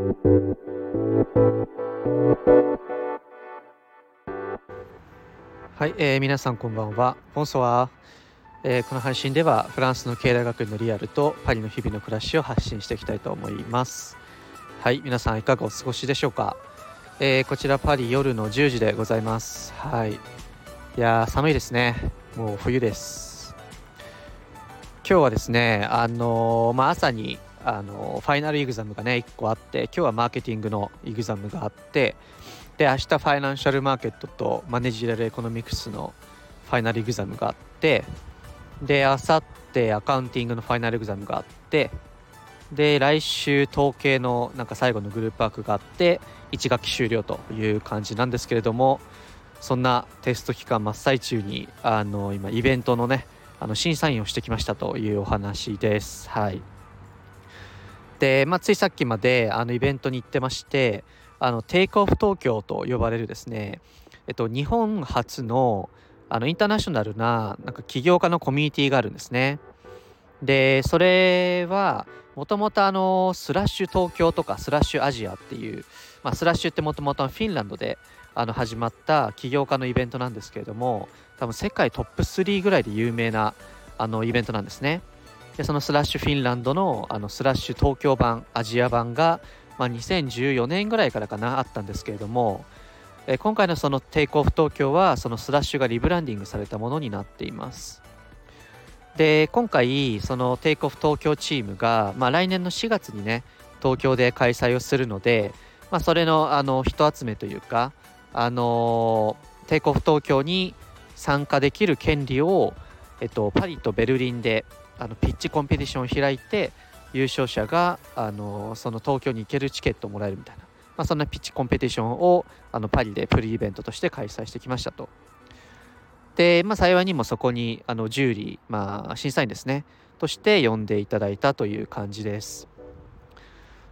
はい、えー、皆さんこんばんは。ボンソワー、えー、この配信ではフランスの経済学のリアルとパリの日々の暮らしを発信していきたいと思います。はい、皆さんいかがお過ごしでしょうか。えー、こちらパリ夜の10時でございます。はい。いや寒いですね。もう冬です。今日はですね、あのー、まあ、朝にあのファイナルエグザムがね1個あって今日はマーケティングのエグザムがあってで明日ファイナンシャルマーケットとマネジラルエコノミクスのファイナルエグザムがあってで明後日アカウンティングのファイナルエグザムがあってで来週統計のなんか最後のグループワークがあって1学期終了という感じなんですけれどもそんなテスト期間真っ最中にあの今イベントのねあの審査員をしてきましたというお話です。はい。で、まあ、ついさっきまであのイベントに行ってましてあのテイクオフ東京と呼ばれるですね、えっと、日本初のあのインターナショナルななんか起業家のコミュニティがあるんですね。でそれはもともとあのスラッシュ東京とかスラッシュアジアっていう、まあ、スラッシュってもともとフィンランドであの始まった起業家のイベントなんですけれども多分世界トップ3ぐらいで有名なあのイベントなんですね。でそのスラッシュフィンランドのあのスラッシュ東京版アジア版がまあ、2014年ぐらいからかなあったんですけれども、え今回のそのテイクオフ東京はそのスラッシュがリブランディングされたものになっています。で今回そのテイクオフ東京チームが、まあ、来年の4月にね東京で開催をするので、まあ、それのあの人集めというかあのテイクオフ東京に参加できる権利を、えっと、パリとベルリンであのピッチコンペティションを開いて優勝者があのその東京に行けるチケットをもらえるみたいな、まあ、そんなピッチコンペティションをあのパリでプリイベントとして開催してきましたと。で、まあ、幸いにもそこにあのジューリー、まあ、審査員ですねとして呼んでいただいたという感じです。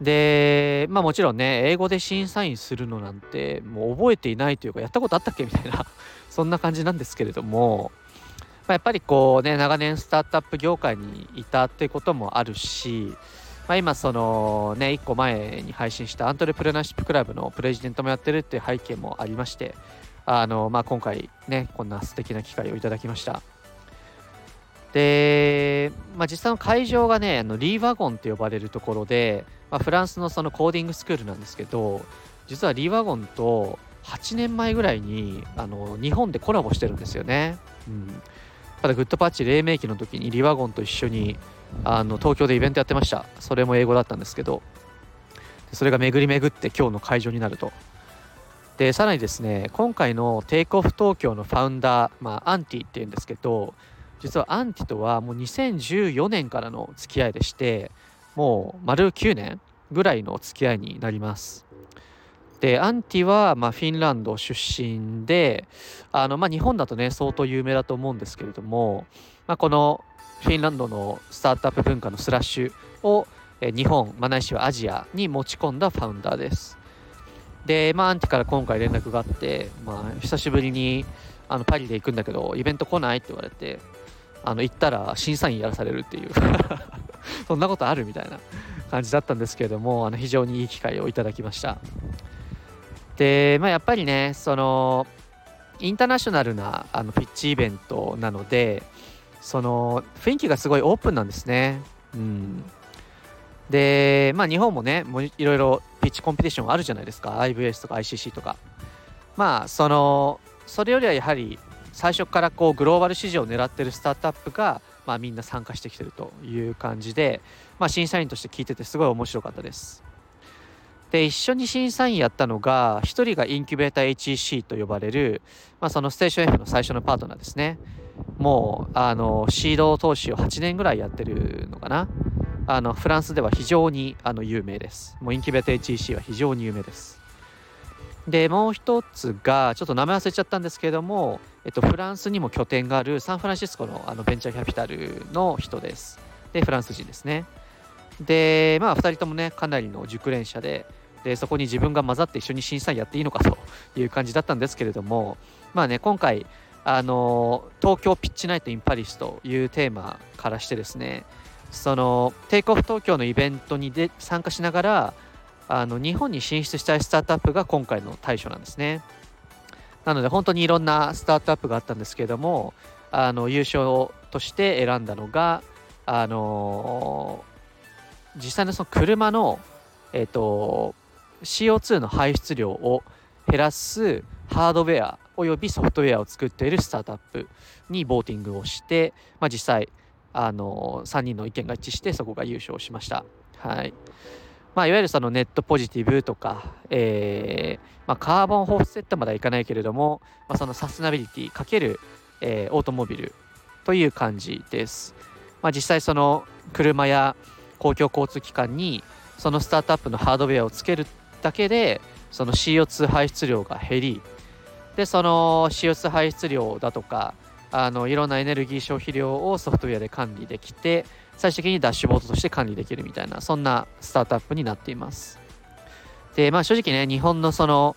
で、まあもちろんね、英語で審査員するのなんてもう覚えていないというか、やったことあったっけ？みたいなそんな感じなんですけれども、まあ、やっぱりこうね長年スタートアップ業界にいたっていうこともあるし、まあ、今そのね1個前に配信したアントレプレナーシップクラブのプレジデントもやってるっていう背景もありましてあの、まあ、今回ねこんな素敵な機会をいただきましたで、まあ、実際の会場がねあのリーワゴンって呼ばれるところで、まあ、フランスのそのコーディングスクールなんですけど実はリーワゴンと8年前ぐらいにあの日本でコラボしてるんですよね。うん、ただグッドパッチ黎明期の時にリワゴンと一緒にあの東京でイベントやってました。それも英語だったんですけど。それが巡り巡って今日の会場になると。でさらにですね今回のテイクオフ東京のファウンダー、まあ、アンティっていうんですけど実はアンティとはもう2014年からの付き合いでしてもう丸9年ぐらいの付き合いになります。でアンティは、まあ、フィンランド出身であの、まあ、日本だとね相当有名だと思うんですけれども、まあ、このフィンランドのスタートアップ文化のスラッシュを日本、まあ、ないしはアジアに持ち込んだファウンダーです。で、まあ、アンティから今回連絡があって、まあ、久しぶりにあのパリで行くんだけどイベント来ないって言われてあの行ったら審査員やらされるっていう そんなことあるみたいな感じだったんですけれどもあの非常にいい機会をいただきました。で、まあ、やっぱりねそのインターナショナルなあのピッチイベントなのでその雰囲気がすごいオープンなんですね。うん、で、まあ、日本もねもういろいろピッチコンペティションあるじゃないですか IVS とか ICC とか。まあそのそれよりはやはり最初からこうグローバル市場を狙ってるスタートアップが、まあ、みんな参加してきてるという感じで、まあ、審査員として聞いててすごい面白かったです。で一緒に審査員やったのが1人がインキュベーター HEC と呼ばれる、まあ、そのステーション F の最初のパートナーですね。もうあのシード投資を8年ぐらいやってるのかな。あのフランスでは非常にあの有名です。もうインキュベーター HEC は非常に有名です。でもう一つがちょっと名前忘れちゃったんですけれども、えっと、フランスにも拠点があるサンフランシスコのあのベンチャーキャピタルの人です。でフランス人ですね。でまあ2人ともねかなりの熟練者ででそこに自分が混ざって一緒に審査員やっていいのかという感じだったんですけれどもまあね今回あの東京ピッチナイトインパリスというテーマからしてですねそのテイクオフ東京のイベントにで参加しながらあの日本に進出したいスタートアップが今回の対象なんですね。なので本当にいろんなスタートアップがあったんですけれどもあの優勝として選んだのがあの、実際のその車の、えーと、CO2 の排出量を減らすハードウェアおよびソフトウェアを作っているスタートアップにボーティングをして、まあ、実際あの3人の意見が一致してそこが優勝しました。はいまあ、いわゆるそのネットポジティブとか、えーまあ、カーボンホフセットまではいかないけれども、まあ、そのサステナビリティかける、えー、オートモビルという感じです。まあ、実際その車や公共交通機関にそのスタートアップのハードウェアをつけるだけでその CO2 排出量が減りでその CO2 排出量だとかあのいろんなエネルギー消費量をソフトウェアで管理できて最終的にダッシュボードとして管理できるみたいなそんなスタートアップになっています。でまあ正直ね日本のその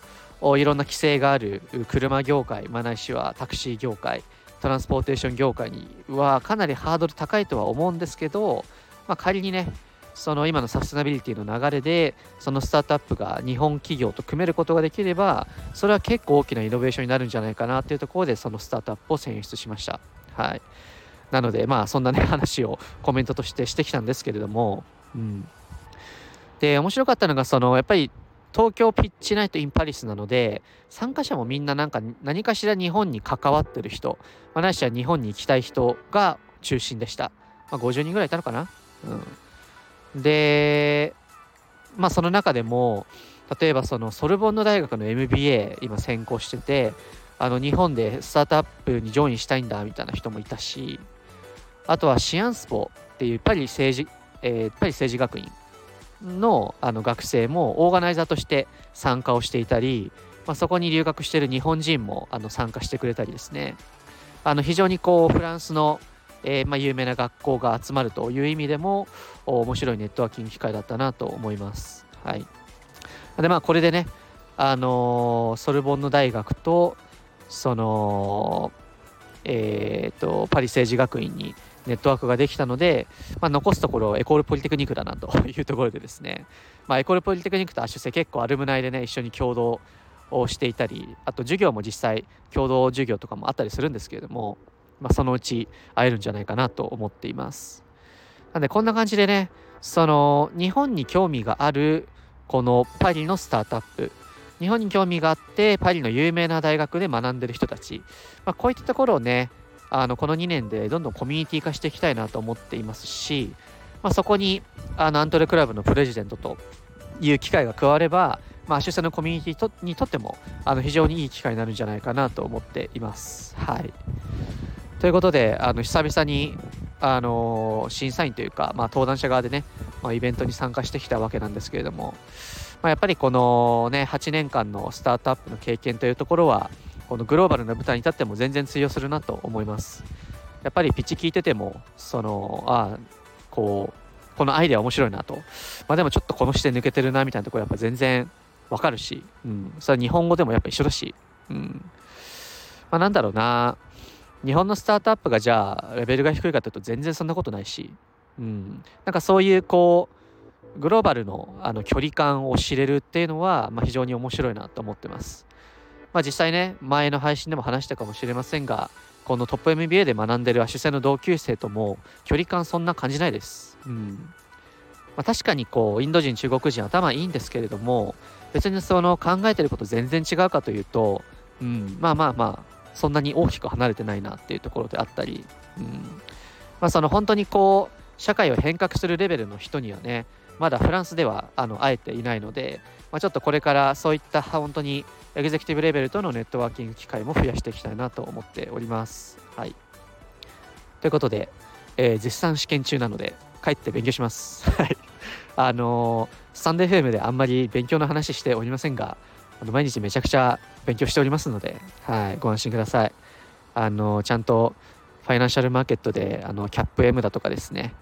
いろんな規制がある車業界、まあ、ないしはタクシー業界トランスポーテーション業界にはかなりハードル高いとは思うんですけど、まあ、仮にねその今のサステナビリティの流れでそのスタートアップが日本企業と組めることができればそれは結構大きなイノベーションになるんじゃないかなっていうところでそのスタートアップを選出しました。はい。なのでまあそんなね話をコメントとしてしてきたんですけれども。うん。で面白かったのがそのやっぱり東京ピッチナイトインパリスなので参加者もみんななんか何かしら日本に関わってる人、まあ、なしは日本に行きたい人が中心でした、まあ、50人ぐらいいたのかな、うん、で、まあその中でも、例えばそのソルボンヌ大学の MBA 今専攻してて、あの日本でスタートアップにジョインしたいんだみたいな人もいたし、あとはシアンスポっていうパリ政治、えー、パリ政治学院のあの学生もオーガナイザーとして参加をしていたり、まあ、そこに留学している日本人もあの参加してくれたりですね。あの非常にこうフランスのえー、まあ、有名な学校が集まるという意味でも面白いネットワーキング機会だったなと思います。はい、でまあこれでね、あのー、ソルボンヌ大学とその、えーと、パリ政治学院にネットワークができたので、まあ、残すところエコールポリテクニックだなというところでですね、まあ、エコールポリテクニックとアッシュセ結構アルムナイでね一緒に共同をしていたりあと授業も実際共同授業とかもあったりするんですけれどもまあ、そのうち会えるんじゃないかなと思っています。なんでこんな感じでね、その日本に興味があるこのパリのスタートアップ、日本に興味があってパリの有名な大学で学んでる人たち、まあ、こういったところをね、あのこの2年でどんどんコミュニティ化していきたいなと思っていますし、まあ、そこにあのアントレクラブのプレジデントという機会が加われば、まあ、主催のコミュニティとにとってもあの非常にいい機会になるんじゃないかなと思っています。はい。ということで、あの久々にあの審査員というか、まあ、登壇者側でね、まあ、イベントに参加してきたわけなんですけれども、まあ、やっぱりこのね8年間のスタートアップの経験というところはこのグローバルな舞台に立っても全然通用するなと思います。やっぱりピッチ聞いててもそのあこうこのアイデア面白いなと、まあ、でもちょっとこの視点抜けてるなみたいなところやっぱ全然わかるし、うん、それは日本語でもやっぱ一緒だし、うん。まあ、なんだろうな。日本のスタートアップがじゃあレベルが低いかというと全然そんなことないし、うん、なんかそういうこうグローバルのあの距離感を知れるっていうのは、まあ、非常に面白いなと思ってます。まあ、実際ね前の配信でも話したかもしれませんがこのトップ MBA で学んでる主催の同級生とも距離感そんな感じないです。うんまあ、確かにこうインド人中国人頭いいんですけれども別にその考えてること全然違うかというと、うん、まあまあまあそんなに大きく離れてないなっていうところであったり、うんまあ、その本当にこう社会を変革するレベルの人にはねまだフランスではあの会えていないので、まあ、ちょっとこれからそういった本当にエグゼクティブレベルとのネットワーキング機会も増やしていきたいなと思っております。はい、ということで、えー、絶賛試験中なので帰って勉強します。はい。あのー、スタンデー FM であんまり勉強の話しておりませんが、あの毎日めちゃくちゃ勉強しておりますので、はい、ご安心ください。あのちゃんとファイナンシャルマーケットであのキャップ M だとかですね、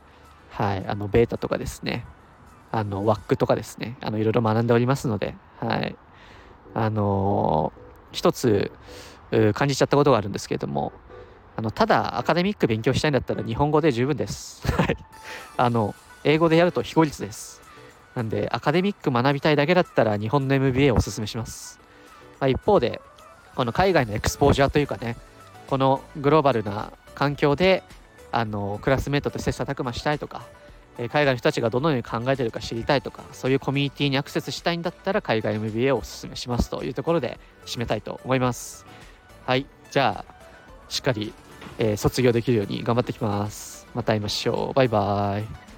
はい、あのベータとかですね、あのワックとかですね、あのいろいろ学んでおりますので、はい、あの一つ感じちゃったことがあるんですけれども、あのただアカデミック勉強したいんだったら日本語で十分です。はい、あの英語でやると非効率です。なんで、アカデミック学びたいだけだったら日本の MBA をおすすめします。まあ、一方で、この海外のエクスポージャーというかね、このグローバルな環境で、あの、クラスメートと切磋琢磨したいとか、え海外の人たちがどのように考えてるか知りたいとか、そういうコミュニティにアクセスしたいんだったら、海外 MBA をおすすめしますというところで締めたいと思います。はい。じゃあ、しっかり、えー、卒業できるように頑張ってきます。また会いましょう。バイバイ。